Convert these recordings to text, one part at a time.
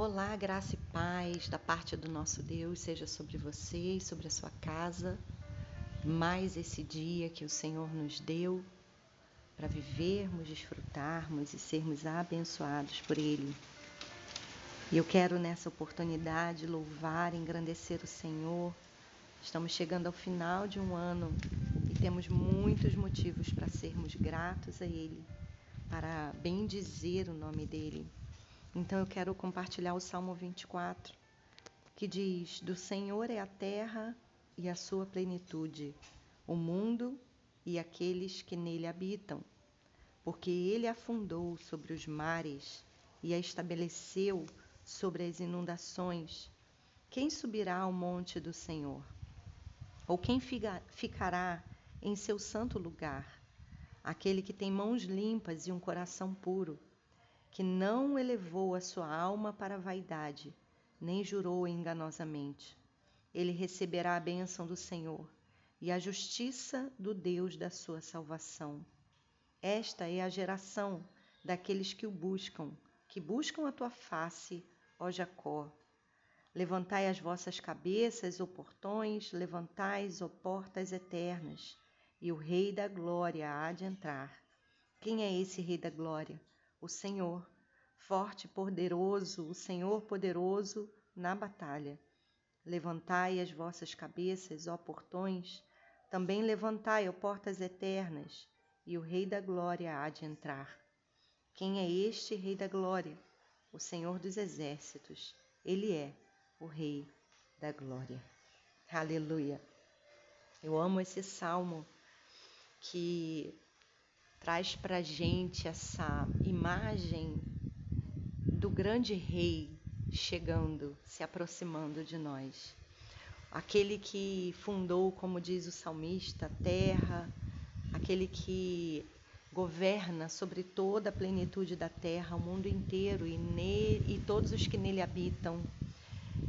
Olá, graça e paz da parte do nosso Deus seja sobre você e sobre a sua casa. Mais esse dia que o Senhor nos deu para vivermos, desfrutarmos e sermos abençoados por Ele. E eu quero nessa oportunidade louvar, engrandecer o Senhor. Estamos chegando ao final de um ano e temos muitos motivos para sermos gratos a Ele, para bendizer o nome dEle então eu quero compartilhar o Salmo 24, que diz: Do Senhor é a terra e a sua plenitude, o mundo e aqueles que nele habitam, porque ele afundou sobre os mares e a estabeleceu sobre as inundações. Quem subirá ao monte do Senhor? Ou quem ficará em seu santo lugar? Aquele que tem mãos limpas e um coração puro que não elevou a sua alma para a vaidade, nem jurou enganosamente. Ele receberá a bênção do Senhor e a justiça do Deus da sua salvação. Esta é a geração daqueles que o buscam, que buscam a tua face, ó Jacó. Levantai as vossas cabeças, ó portões, levantai, ó portas eternas, e o Rei da Glória há de entrar. Quem é esse Rei da Glória? O Senhor, forte e poderoso, o Senhor poderoso na batalha. Levantai as vossas cabeças, ó portões, também levantai, ó portas eternas, e o Rei da Glória há de entrar. Quem é este Rei da Glória? O Senhor dos Exércitos. Ele é o Rei da Glória. Aleluia. Eu amo esse salmo que traz para gente essa imagem do grande rei chegando, se aproximando de nós. Aquele que fundou, como diz o salmista, a terra, aquele que governa sobre toda a plenitude da terra, o mundo inteiro e, ne, e todos os que nele habitam.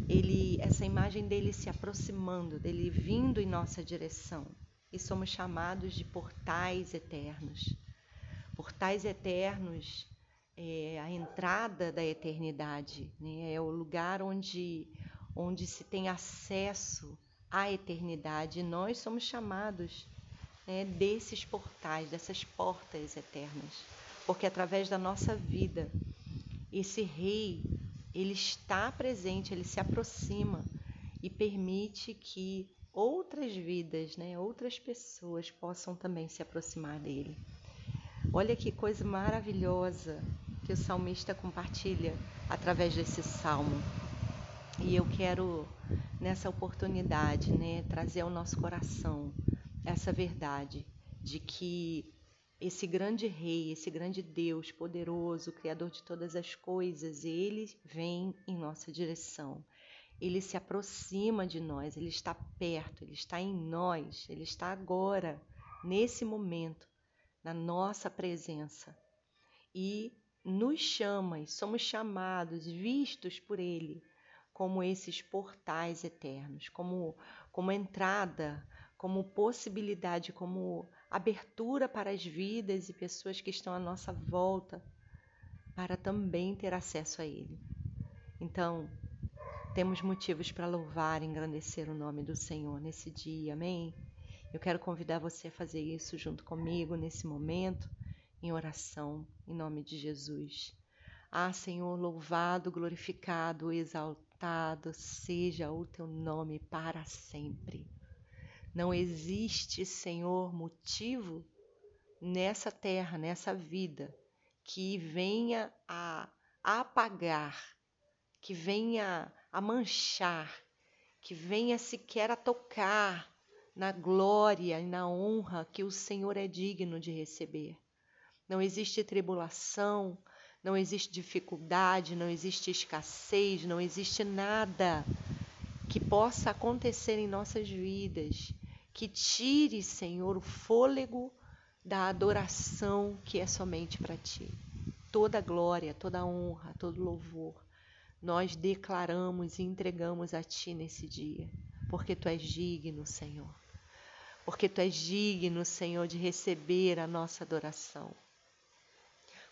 Ele, essa imagem dele se aproximando, dele vindo em nossa direção e somos chamados de portais eternos. Portais eternos é a entrada da eternidade, né? é o lugar onde, onde se tem acesso à eternidade. E nós somos chamados né, desses portais, dessas portas eternas, porque através da nossa vida, esse Rei, ele está presente, ele se aproxima e permite que outras vidas, né, outras pessoas possam também se aproximar dele. Olha que coisa maravilhosa que o salmista compartilha através desse salmo. E eu quero, nessa oportunidade, né, trazer ao nosso coração essa verdade de que esse grande Rei, esse grande Deus poderoso, Criador de todas as coisas, ele vem em nossa direção ele se aproxima de nós, ele está perto, ele está em nós, ele está agora, nesse momento, na nossa presença. E nos chama, e somos chamados, vistos por ele, como esses portais eternos, como, como entrada, como possibilidade, como abertura para as vidas e pessoas que estão à nossa volta, para também ter acesso a ele. Então, temos motivos para louvar e engrandecer o nome do Senhor nesse dia, amém? Eu quero convidar você a fazer isso junto comigo nesse momento, em oração, em nome de Jesus. Ah, Senhor, louvado, glorificado, exaltado seja o teu nome para sempre. Não existe, Senhor, motivo nessa terra, nessa vida, que venha a apagar, que venha a manchar, que venha sequer a tocar na glória e na honra que o Senhor é digno de receber. Não existe tribulação, não existe dificuldade, não existe escassez, não existe nada que possa acontecer em nossas vidas que tire, Senhor, o fôlego da adoração que é somente para ti. Toda glória, toda honra, todo louvor nós declaramos e entregamos a Ti nesse dia, porque Tu és digno, Senhor. Porque Tu és digno, Senhor, de receber a nossa adoração.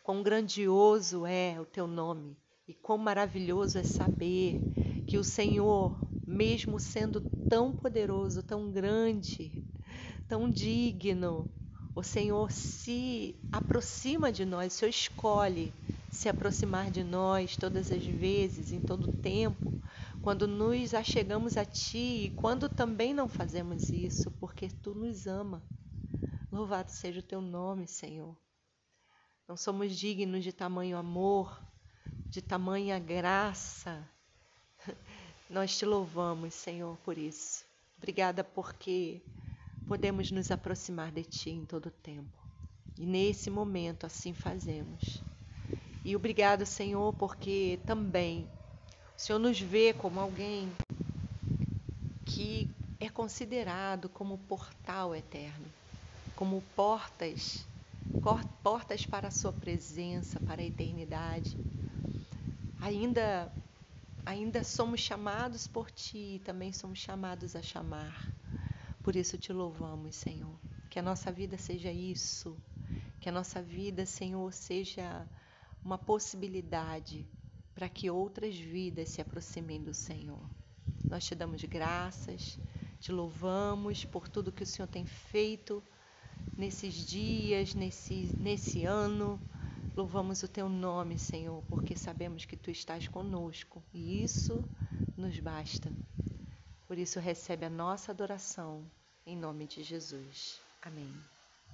Quão grandioso é o Teu nome E quão maravilhoso é saber que o Senhor, mesmo sendo tão poderoso, tão grande, tão digno, o Senhor se aproxima de nós, o Senhor escolhe se aproximar de nós todas as vezes, em todo o tempo, quando nos achegamos a Ti e quando também não fazemos isso, porque Tu nos ama. Louvado seja o Teu nome, Senhor. Não somos dignos de tamanho amor, de tamanha graça. Nós te louvamos, Senhor, por isso. Obrigada porque podemos nos aproximar de Ti em todo o tempo. E nesse momento assim fazemos. E obrigado, Senhor, porque também o Senhor nos vê como alguém que é considerado como portal eterno, como portas, portas para a Sua presença, para a eternidade. Ainda, ainda somos chamados por Ti e também somos chamados a chamar. Por isso te louvamos, Senhor. Que a nossa vida seja isso. Que a nossa vida, Senhor, seja uma possibilidade para que outras vidas se aproximem do Senhor. Nós te damos graças, te louvamos por tudo que o Senhor tem feito nesses dias, nesse, nesse ano. Louvamos o teu nome, Senhor, porque sabemos que tu estás conosco e isso nos basta. Por isso, recebe a nossa adoração em nome de Jesus. Amém.